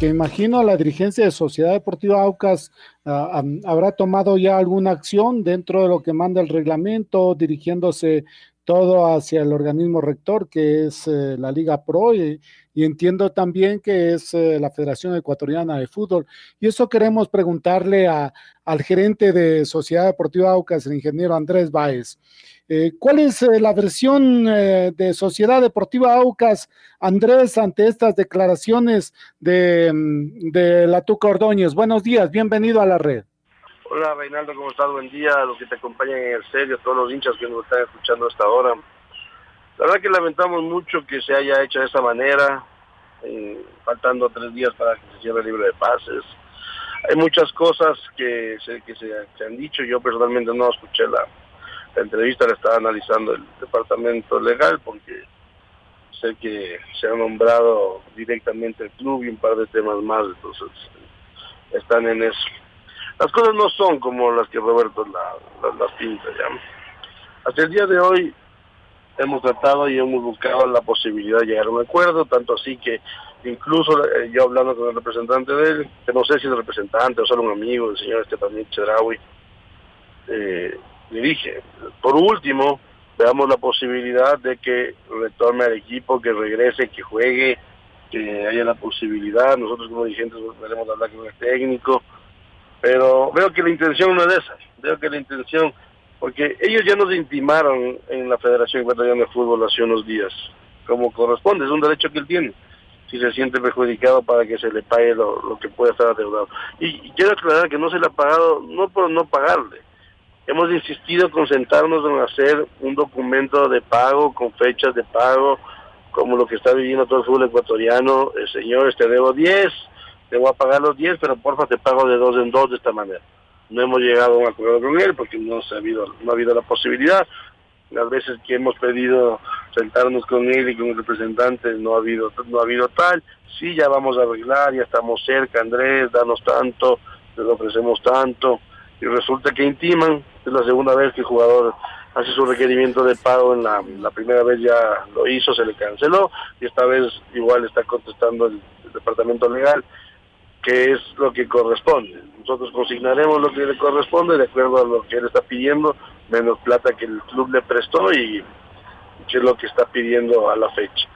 que imagino la dirigencia de Sociedad Deportiva Aucas ah, habrá tomado ya alguna acción dentro de lo que manda el reglamento, dirigiéndose todo hacia el organismo rector, que es eh, la Liga Pro, y, entiendo también que es eh, la Federación Ecuatoriana de Fútbol. Y eso queremos preguntarle a, al gerente de Sociedad Deportiva Aucas, el ingeniero Andrés Báez. Eh, ¿Cuál es eh, la versión eh, de Sociedad Deportiva Aucas, Andrés, ante estas declaraciones de, mm, de la Tuca Ordóñez? Buenos días, bienvenido a la red. Hola Reinaldo, ¿cómo estás? Buen día a los que te acompañan en el serio, a todos los hinchas que nos están escuchando hasta ahora. La verdad que lamentamos mucho que se haya hecho de esta manera, faltando tres días para que se cierre el libro de pases. Hay muchas cosas que, se, que se han dicho, yo personalmente no escuché la, la entrevista la está analizando el departamento legal porque sé que se ha nombrado directamente el club y un par de temas más, entonces están en eso. Las cosas no son como las que Roberto las pinta ya. Hasta el día de hoy hemos tratado y hemos buscado la posibilidad de llegar a un acuerdo, tanto así que incluso eh, yo hablando con el representante de él, que no sé si es representante o solo un amigo, el señor Esteban Chedraui, eh, le dije, por último, veamos la posibilidad de que retorne al equipo, que regrese, que juegue, que haya la posibilidad. Nosotros como dirigentes veremos hablar con el técnico, pero veo que la intención no es esa. Veo que la intención, porque ellos ya nos intimaron en la Federación Ecuatoriana de Fútbol hace unos días, como corresponde, es un derecho que él tiene si se siente perjudicado para que se le pague lo, que pueda estar adeudado. Y, y, quiero aclarar que no se le ha pagado, no por no pagarle, Hemos insistido en concentrarnos en hacer un documento de pago con fechas de pago, como lo que está viviendo todo el fútbol ecuatoriano. El señor, este debo 10, te voy a pagar los 10, pero porfa te pago de dos en dos de esta manera. No hemos llegado a un acuerdo con él porque no, se ha, habido, no ha habido la posibilidad. Las veces que hemos pedido sentarnos con él y con el representante no ha habido, no ha habido tal. Sí, ya vamos a arreglar, ya estamos cerca, Andrés, danos tanto, te ofrecemos tanto y resulta que intiman, es la segunda vez que el jugador hace su requerimiento de pago, en la, primera vez ya lo hizo, se le canceló, y esta vez igual está contestando el, departamento legal, que es lo que corresponde. Nosotros consignaremos lo que le corresponde de acuerdo a lo que él está pidiendo, menos plata que el club le prestó y que es lo que está pidiendo a la fecha.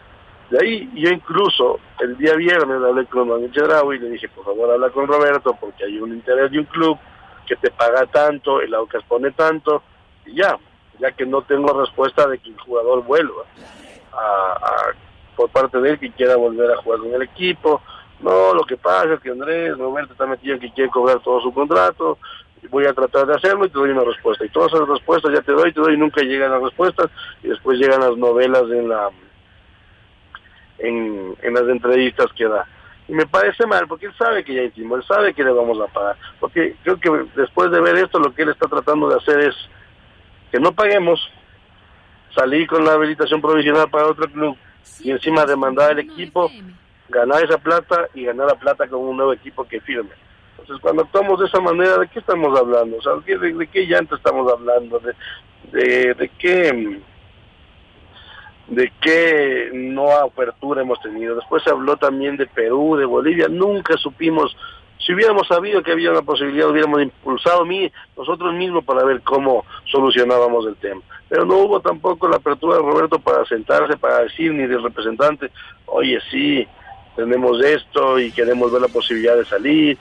De ahí yo incluso el día viernes hablé con Manuel Chedraui y le dije, por favor habla con Roberto porque hay un interés de un club que te paga tanto, el Aucas pone tanto, y ya, ya que no tengo respuesta de que el jugador vuelva a, por parte de él que quiera volver a jugar con el equipo. No, lo que pasa es que Andrés Roberto está metido que quiere cobrar todo su contrato, voy a tratar de hacerlo y te doy una respuesta. Y todas esas respuestas ya te doy, te doy y nunca llegan las respuestas, y después llegan las novelas en la en, en las entrevistas que da. Y me parece mal, porque él sabe que ya intimó, él sabe que le vamos a pagar. Porque creo que después de ver esto, lo que él está tratando de hacer es que no paguemos, salir con la habilitación provisional para otro club y encima demandar al equipo, ganar esa plata y ganar la plata con un nuevo equipo que firme. Entonces, cuando actuamos de esa manera, ¿de qué estamos hablando? O sea, ¿de, de qué llanto estamos hablando? ¿De, de, de qué de qué no apertura hemos tenido. Después se habló también de Perú, de Bolivia, nunca supimos, si hubiéramos sabido que había una posibilidad, hubiéramos impulsado mí, nosotros mismos para ver cómo solucionábamos el tema. Pero no hubo tampoco la apertura de Roberto para sentarse, para decir ni del representante, oye, sí, tenemos esto y queremos ver la posibilidad de salir.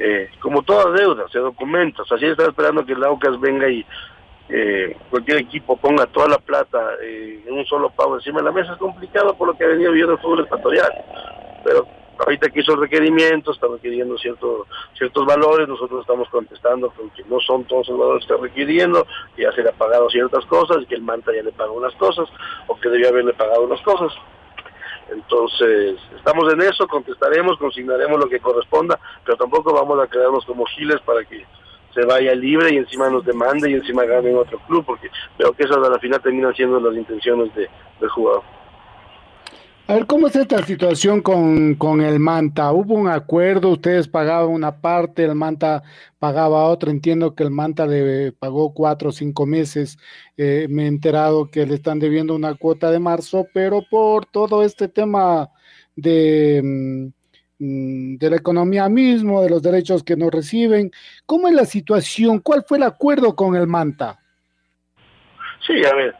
Eh, como toda deuda, se documenta. O sea, si está esperando que el AUCAS venga y eh, cualquier equipo ponga toda la plata eh, en un solo pago encima de la mesa es complicado por lo que ha venido viendo el fútbol ecuatorial. Pero ahorita que hizo requerimientos, está requiriendo ciertos ciertos valores, nosotros estamos contestando que no son todos los valores que está requiriendo, que ya se le ha pagado ciertas cosas, que el Manta ya le pagó unas cosas, o que debió haberle pagado unas cosas. Entonces, estamos en eso, contestaremos, consignaremos lo que corresponda, pero tampoco vamos a quedarnos como giles para que se vaya libre y encima nos demande y encima gane en otro club, porque veo que esas a la final terminan siendo las intenciones de, del jugador. A ver, ¿cómo es esta situación con, con, el Manta? ¿Hubo un acuerdo? ¿Ustedes pagaban una parte, el Manta pagaba otra? Entiendo que el Manta le pagó cuatro o cinco meses. Eh, me he enterado que le están debiendo una cuota de marzo, pero por todo este tema de, mm, de la economía mismo, de los derechos que no reciben, ¿cómo es la situación? ¿Cuál fue el acuerdo con el Manta? Sí, a ver,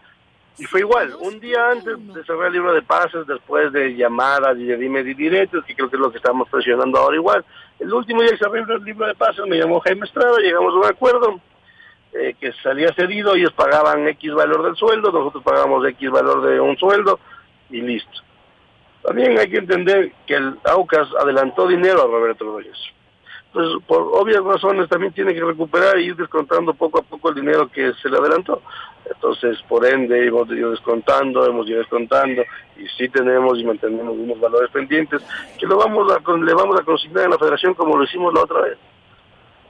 y fue igual, un día antes de cerrar el libro de pases, después de llamadas y de dime y directos, que creo que es lo que estamos presionando ahora igual. El último día que cerré el libro de pases me llamó Jaime Estrada, llegamos a un acuerdo eh, que salía cedido, ellos pagaban X valor del sueldo, nosotros pagamos X valor de un sueldo y listo. También hay que entender que el AUCAS adelantó dinero a Roberto Rodríguez pues por obvias razones también tiene que recuperar y ir descontando poco a poco el dinero que se le adelantó. Entonces, por ende, hemos ido descontando, hemos ido descontando y sí tenemos y mantenemos unos valores pendientes que lo vamos a, le vamos a consignar en la federación como lo hicimos la otra vez.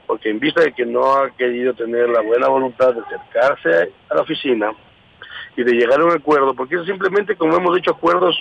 Porque en vista de que no ha querido tener la buena voluntad de acercarse a la oficina y de llegar a un acuerdo, porque simplemente como hemos hecho acuerdos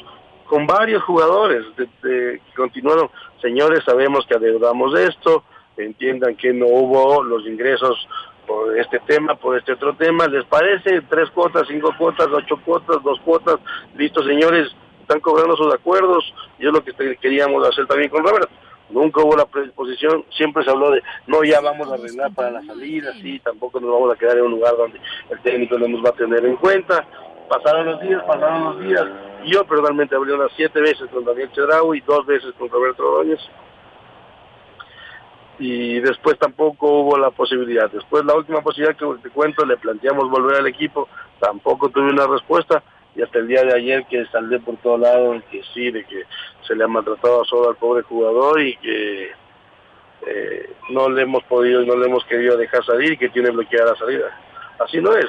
con varios jugadores que continuaron, señores, sabemos que adeudamos esto, entiendan que no hubo los ingresos por este tema, por este otro tema, ¿les parece? Tres cuotas, cinco cuotas, ocho cuotas, dos cuotas, listo, señores, están cobrando sus acuerdos, y es lo que queríamos hacer también con Robert. Nunca hubo la predisposición, siempre se habló de, no, ya vamos a arreglar para la salida, sí, tampoco nos vamos a quedar en un lugar donde el técnico no nos va a tener en cuenta. Pasaron los días, pasaron los días, yo personalmente hablé unas siete veces con Daniel Chedraui y dos veces con Roberto Ordóñez. Y después tampoco hubo la posibilidad. Después la última posibilidad que te cuento, le planteamos volver al equipo, tampoco tuve una respuesta. Y hasta el día de ayer que saldé por todo lado, que sí, de que se le ha maltratado solo al pobre jugador y que eh, no le hemos podido y no le hemos querido dejar salir y que tiene bloqueada la salida. Así no es.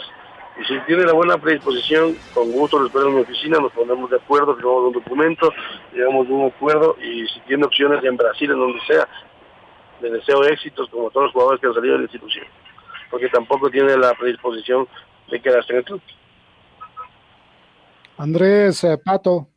Y si tiene la buena predisposición, con gusto lo espero en mi oficina, nos ponemos de acuerdo, firmamos un documento, llegamos a un acuerdo y si tiene opciones en Brasil, en donde sea, le deseo éxitos como todos los jugadores que han salido de la institución, porque tampoco tiene la predisposición de quedarse en el club. Andrés eh, Pato.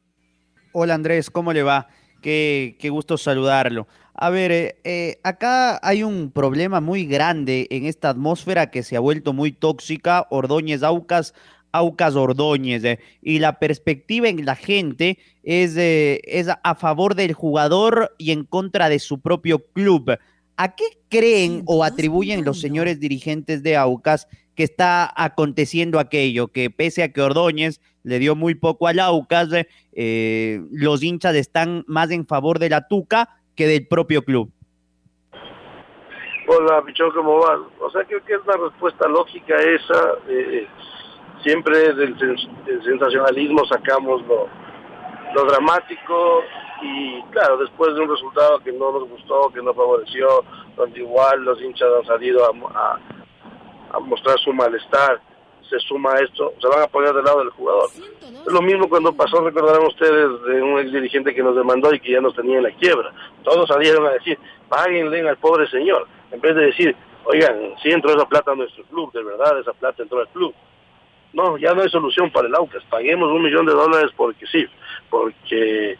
Hola Andrés, ¿cómo le va? Qué, qué gusto saludarlo. A ver, eh, eh, acá hay un problema muy grande en esta atmósfera que se ha vuelto muy tóxica, Ordóñez Aucas, Aucas Ordóñez, eh, y la perspectiva en la gente es, es a favor del jugador y en contra de su propio club. ¿A qué creen o atribuyen los señores dirigentes de Aucas que está aconteciendo aquello? Que pese a que Ordóñez le dio muy poco al Aucas, los hinchas están más en favor de la Tuca que del propio club. Hola, Pichón, ¿cómo vas? O sea, creo que es una respuesta lógica esa. Eh, siempre del, sensacionalismo sacamos lo, lo dramático y claro, después de un resultado que no nos gustó, que no favoreció, donde igual los hinchas han salido a, a mostrar su malestar se suma a esto, se van a poner del lado del jugador. Es lo mismo cuando pasó, recordarán ustedes, de un ex dirigente que nos demandó y que ya nos tenía en la quiebra. Todos salieron a decir, páguenle al pobre señor, en vez de decir, oigan, si entró esa plata a nuestro club, de verdad esa plata entró al club. No, ya no hay solución para el Aucas, paguemos un millón de dólares porque sí, porque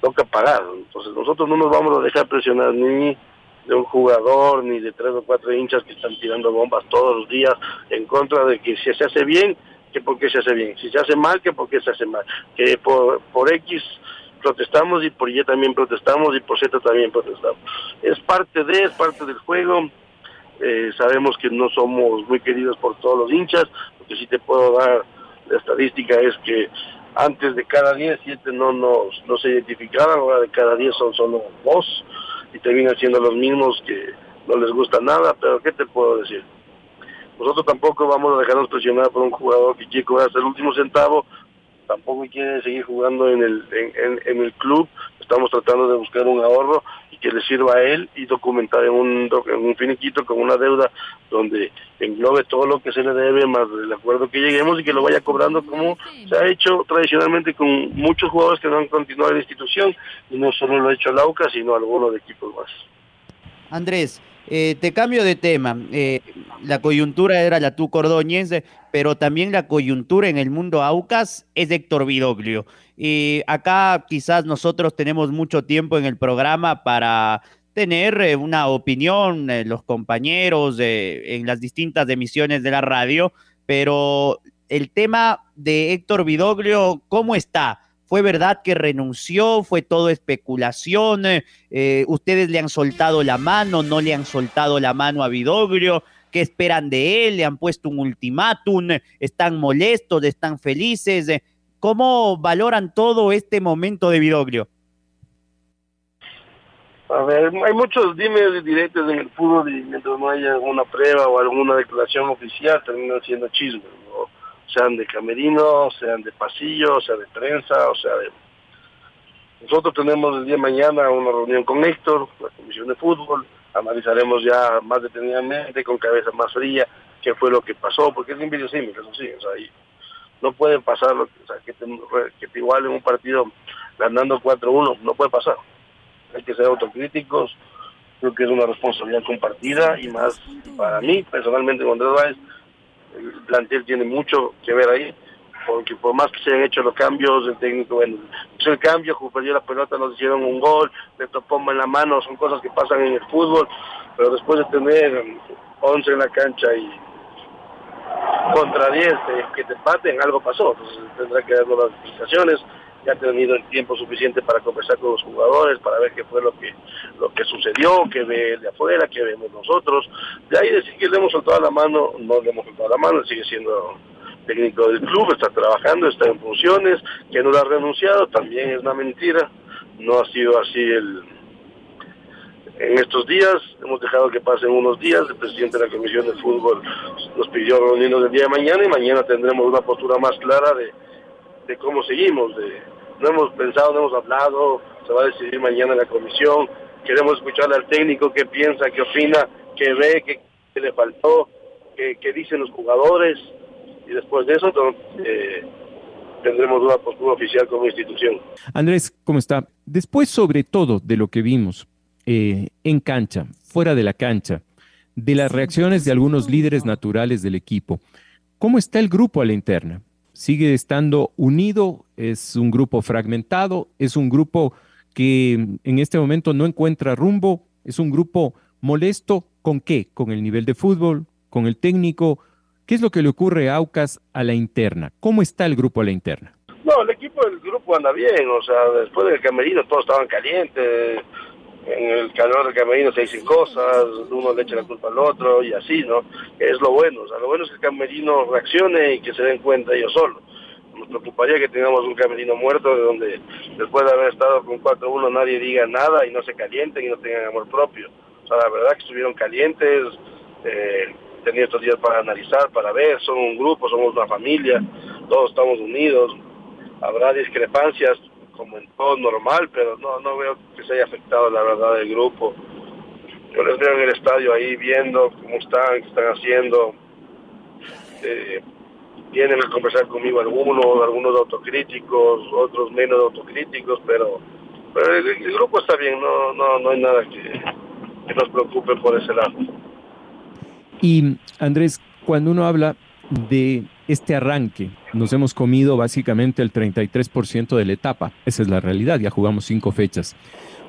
toca pagar. Entonces nosotros no nos vamos a dejar presionar ni de un jugador ni de tres o cuatro hinchas que están tirando bombas todos los días en contra de que si se hace bien, que por qué se hace bien, si se hace mal, que por qué se hace mal, que por, por X protestamos y por Y también protestamos y por Z también protestamos. Es parte de, es parte del juego. Eh, sabemos que no somos muy queridos por todos los hinchas, lo que sí te puedo dar la estadística es que antes de cada 10, 7 no nos no se identificaban, ahora de cada 10 son solo dos y terminan siendo los mismos que no les gusta nada, pero ¿qué te puedo decir? Nosotros tampoco vamos a dejarnos presionar por un jugador que quiere cobrar hasta el último centavo, tampoco quiere seguir jugando en el, en, en, el club, estamos tratando de buscar un ahorro y que le sirva a él y documentar en un, en un finiquito con una deuda donde englobe todo lo que se le debe más el acuerdo que lleguemos y que lo vaya cobrando como se ha hecho tradicionalmente con muchos jugadores que no han continuado en la institución y no solo lo ha hecho el AUCA sino algunos de equipos más. Andrés, eh, te cambio de tema. Eh, la coyuntura era la tu Cordóñez, pero también la coyuntura en el mundo Aucas es Héctor Vidoglio. Y acá quizás nosotros tenemos mucho tiempo en el programa para tener eh, una opinión, los compañeros en las distintas emisiones de la radio, pero el tema de Héctor Vidoglio, ¿cómo está? ¿Fue verdad que renunció? ¿Fue todo especulación? Eh, ¿Ustedes le han soltado la mano? ¿No le han soltado la mano a Vidoglio? ¿Qué esperan de él? ¿Le han puesto un ultimátum? ¿Están molestos? ¿Están felices? ¿Cómo valoran todo este momento de Vidoglio? A ver, hay muchos dimes directos en el fútbol y mientras no haya alguna prueba o alguna declaración oficial terminan siendo chismes sean de camerino, sean de pasillo, sea de prensa, o sea de... Nosotros tenemos el día de mañana una reunión con Héctor, la Comisión de Fútbol, analizaremos ya más detenidamente, con cabeza más fría, qué fue lo que pasó, porque es inverosímil, eso sí, o sea, no puede pasar, o sea, que te, que te igualen un partido ganando 4-1, no puede pasar. Hay que ser autocríticos, creo que es una responsabilidad compartida y más para mí, personalmente, con Andrés el plantel tiene mucho que ver ahí, porque por más que se hayan hecho los cambios, el técnico, el cambio, perdió la pelota, nos hicieron un gol, le topó en la mano, son cosas que pasan en el fútbol, pero después de tener 11 en la cancha y contra 10 que te paten, algo pasó, entonces tendrá que dar nuevas explicaciones, ya ha tenido el tiempo suficiente para conversar con los jugadores, para ver qué fue lo que lo que sucedió, qué ve de afuera, qué vemos nosotros. De ahí decir que le hemos soltado la mano, no le hemos soltado la mano, sigue siendo técnico del club, está trabajando, está en funciones, que no lo ha renunciado, también es una mentira, no ha sido así el en estos días, hemos dejado que pasen unos días, el presidente de la Comisión de Fútbol nos pidió reunirnos el día de mañana y mañana tendremos una postura más clara de, cómo seguimos, de, no hemos pensado, no hemos hablado, se va a decidir mañana la comisión, queremos escucharle al técnico qué piensa, qué opina, qué ve, qué, le faltó, qué, dicen los jugadores, y después de eso eh, tendremos una postura oficial como institución. Andrés, ¿cómo está? Después, sobre todo, de lo que vimos eh, en cancha, fuera de la cancha, de las reacciones de algunos líderes naturales del equipo, ¿cómo está el grupo a la interna? sigue estando unido, es un grupo fragmentado, es un grupo que en este momento no encuentra rumbo, es un grupo molesto, ¿con qué? Con el nivel de fútbol, con el técnico. ¿Qué es lo que le ocurre a Aucas a la interna? ¿Cómo está el grupo a la interna? No, el equipo del grupo anda bien, o sea, después del camerino todos estaban calientes, en el calor del camerino se dicen cosas, uno le echa la culpa al otro y así, ¿no? Es lo bueno, o sea, lo bueno es que el camerino reaccione y que se den cuenta ellos solos. Nos preocuparía que tengamos un camerino muerto de donde después de haber estado con 4-1 nadie diga nada y no se calienten y no tengan amor propio. O sea, la verdad que estuvieron calientes, eh, tenían estos días para analizar, para ver, son un grupo, somos una familia, todos estamos unidos, habrá discrepancias, como en todo normal, pero no, no veo que se haya afectado la verdad del grupo. Yo les veo en el estadio ahí viendo cómo están, qué están haciendo. Eh, vienen a conversar conmigo algunos, algunos autocríticos, otros menos autocríticos, pero, el, grupo está bien, no, no, no hay nada que nos preocupe por ese lado. Y Andrés, cuando uno habla de este arranque. Nos hemos comido básicamente el 33% de la etapa. Esa es la realidad. Ya jugamos cinco fechas.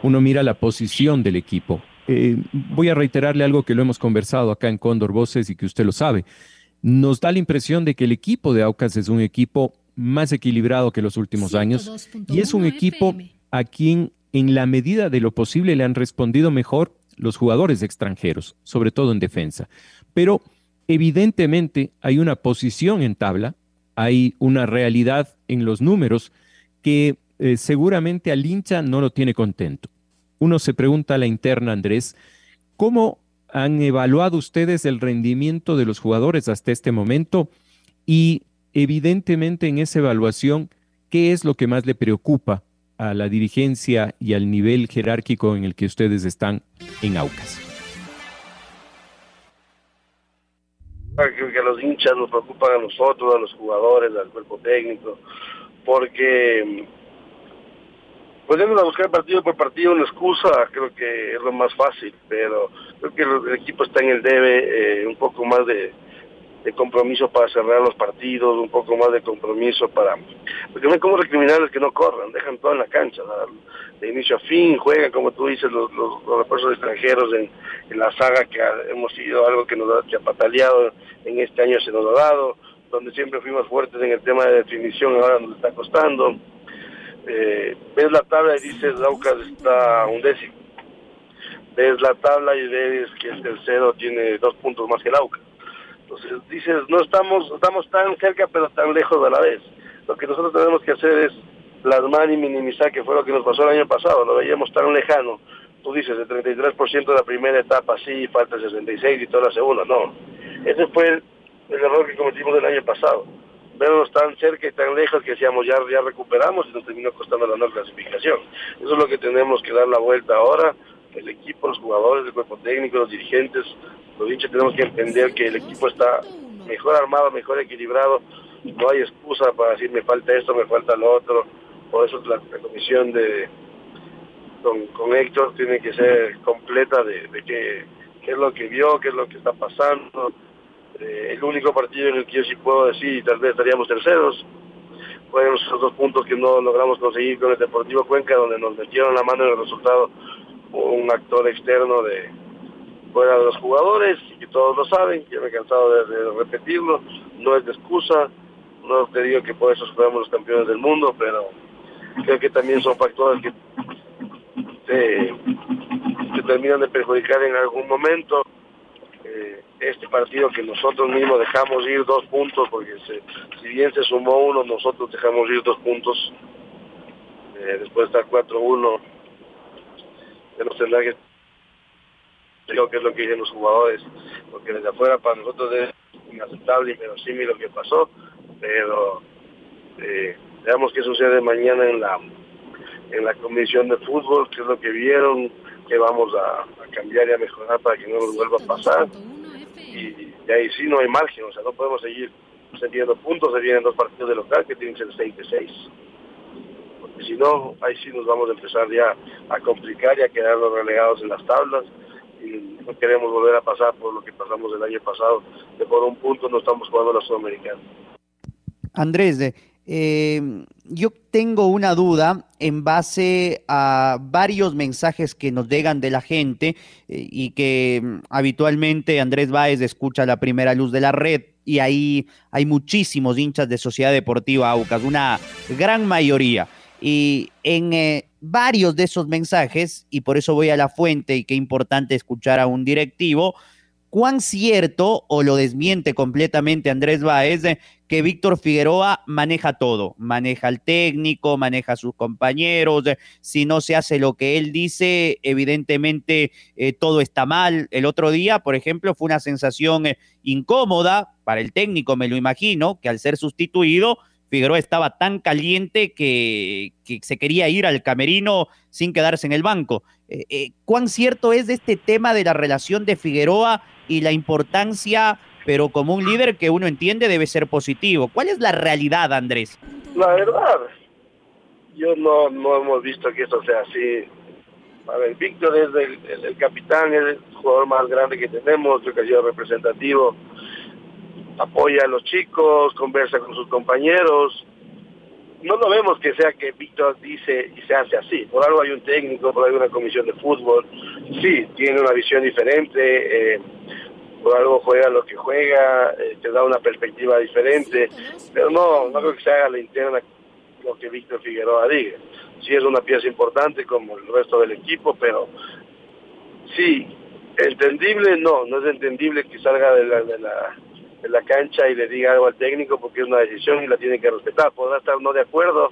Uno mira la posición del equipo. Eh, voy a reiterarle algo que lo hemos conversado acá en Cóndor Voces y que usted lo sabe. Nos da la impresión de que el equipo de Aucas es un equipo más equilibrado que los últimos años y es un equipo a quien en la medida de lo posible le han respondido mejor los jugadores extranjeros, sobre todo en defensa. Pero Evidentemente hay una posición en tabla, hay una realidad en los números que eh, seguramente al hincha no lo tiene contento. Uno se pregunta a la interna, Andrés, ¿cómo ¿Han evaluado ustedes el rendimiento de los jugadores hasta este momento? Y evidentemente en esa evaluación, ¿qué es lo que más le preocupa a la dirigencia y al nivel jerárquico en el que ustedes están en Aucas? Que a los hinchas nos preocupan a nosotros, a los jugadores, al cuerpo técnico, porque podemos a buscar partido por partido una excusa, creo que es lo más fácil, pero creo que el equipo está en el debe, eh, un poco más de, de compromiso para cerrar los partidos, un poco más de compromiso para... Porque no hay como recriminarles que no corran, dejan todo en la cancha, de inicio a fin, juegan, como tú dices, los, los, refuerzos extranjeros en, la saga que hemos sido algo que nos ha, pataleado en este año se nos ha dado, donde siempre fuimos fuertes en el tema de definición, ahora nos está costando. Eh, ves la tabla y dices, Laucas está un décimo. Ves la tabla y ves que el tercero tiene dos puntos más que el Aucas. Entonces dices, no estamos, estamos tan cerca pero tan lejos a la vez. Lo que nosotros tenemos que hacer es plasmar y minimizar que fue lo que nos pasó el año pasado, lo veíamos tan lejano. Tú dices, el 33% de la primera etapa sí, falta el 66 y toda la segunda, no. Ese fue el, error que cometimos el año pasado. Vernos tan cerca y tan lejos que decíamos ya, ya recuperamos y nos terminó costando la no clasificación. Eso es lo que tenemos que dar la vuelta ahora, el equipo, los jugadores, el cuerpo técnico, los dirigentes, los dicho, tenemos que entender que el equipo está mejor armado, mejor equilibrado. No hay excusa para decir me falta esto, me falta lo otro. Por eso la, comisión de con, Héctor tiene que ser completa de, qué, es lo que vio, qué es lo que está pasando. Eh, el único partido en el que yo sí puedo decir, y tal vez estaríamos terceros, fueron esos dos puntos que no logramos conseguir con el Deportivo Cuenca, donde nos metieron la mano en el resultado un actor externo de, fuera de los jugadores, y que todos lo saben, que me he cansado de, repetirlo, no es de excusa, no te digo que por eso fuéramos los campeones del mundo, pero creo que también son factores que te, terminan de perjudicar en algún momento. Eh, este partido que nosotros mismos dejamos ir dos puntos, porque si bien se sumó uno, nosotros dejamos ir dos puntos, eh, después de estar 4-1, de los tendrá creo que es lo que dicen los jugadores, porque desde afuera para nosotros es inaceptable y verosímil lo que pasó, pero eh, veamos qué sucede mañana en la en la comisión de fútbol, qué es lo que vieron, que vamos a, cambiar y a mejorar para que no nos vuelva a pasar. Y, ahí sí no hay margen, o sea, no podemos seguir teniendo puntos, se vienen dos partidos de local que tienen que ser 6 de 6. Porque si no, ahí sí nos vamos a empezar ya a complicar y a quedarnos relegados en las tablas y no queremos volver a pasar por lo que pasamos el año pasado, que por un punto no estamos jugando la Sudamericana. Andrés, eh, yo tengo una duda en base a varios mensajes que nos llegan de la gente eh, y que mm, habitualmente Andrés Báez escucha la primera luz de la red y ahí hay muchísimos hinchas de Sociedad Deportiva Aucas, una gran mayoría. Y en eh, varios de esos mensajes, y por eso voy a la fuente y qué importante escuchar a un directivo, cuán cierto o lo desmiente completamente Andrés Baez que Víctor Figueroa maneja todo, maneja al técnico, maneja a sus compañeros, si no se hace lo que él dice, evidentemente eh, todo está mal. El otro día, por ejemplo, fue una sensación eh, incómoda para el técnico, me lo imagino, que al ser sustituido Figueroa estaba tan caliente que, se quería ir al camerino sin quedarse en el banco. Eh, eh, ¿Cuán cierto es de este tema de la relación de Figueroa y la importancia, pero como un líder que uno entiende debe ser positivo? ¿Cuál es la realidad, Andrés? La verdad, yo no, no hemos visto que eso sea así. A ver, Víctor es el, el capitán, es el jugador más grande que tenemos, creo que ha sido representativo apoya a los chicos, conversa con sus compañeros. No lo vemos que sea que Víctor dice y se hace así. Por algo hay un técnico, por algo hay una comisión de fútbol. Sí, tiene una visión diferente, eh, por algo juega lo que juega, eh, te da una perspectiva diferente, pero no, no creo que se haga la interna lo que Víctor Figueroa diga. Sí es una pieza importante como el resto del equipo, pero sí, entendible no, no es entendible que salga de la, de la la cancha y le diga algo al técnico porque es una decisión y la tiene que respetar. Podrá estar no de acuerdo,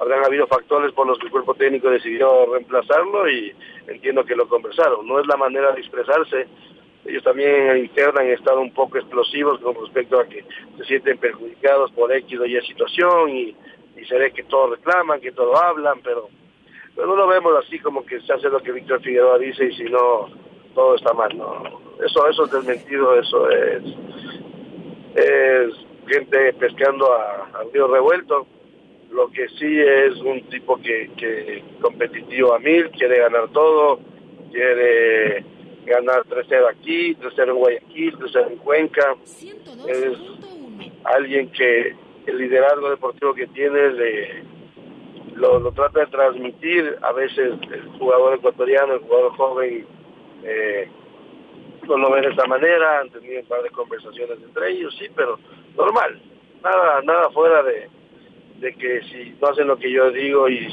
habrán habido factores por los que el cuerpo técnico decidió reemplazarlo y entiendo que lo conversaron. No es la manera de expresarse ellos también en el interno han estado un poco explosivos con respecto a que se sienten perjudicados por X o Y situación y, y se ve que todos reclaman, que todos hablan, pero, pero no lo vemos así como que se hace lo que Víctor Figueroa dice y si no, todo está mal, no. Eso, eso es desmentido, eso es, es gente pescando a, río revuelto. Lo que sí es un tipo que, que competitivo a mil, quiere ganar todo, quiere ganar 3-0 aquí, 3-0 en Guayaquil, 3-0 en Cuenca. Es alguien que el liderazgo deportivo que tiene le, lo, lo, trata de transmitir. A veces el jugador ecuatoriano, el jugador joven, eh, no lo ven de esta manera. Han tenido un par de conversaciones entre ellos, sí, pero normal. Nada, nada fuera de, de que si no hacen lo que yo digo y si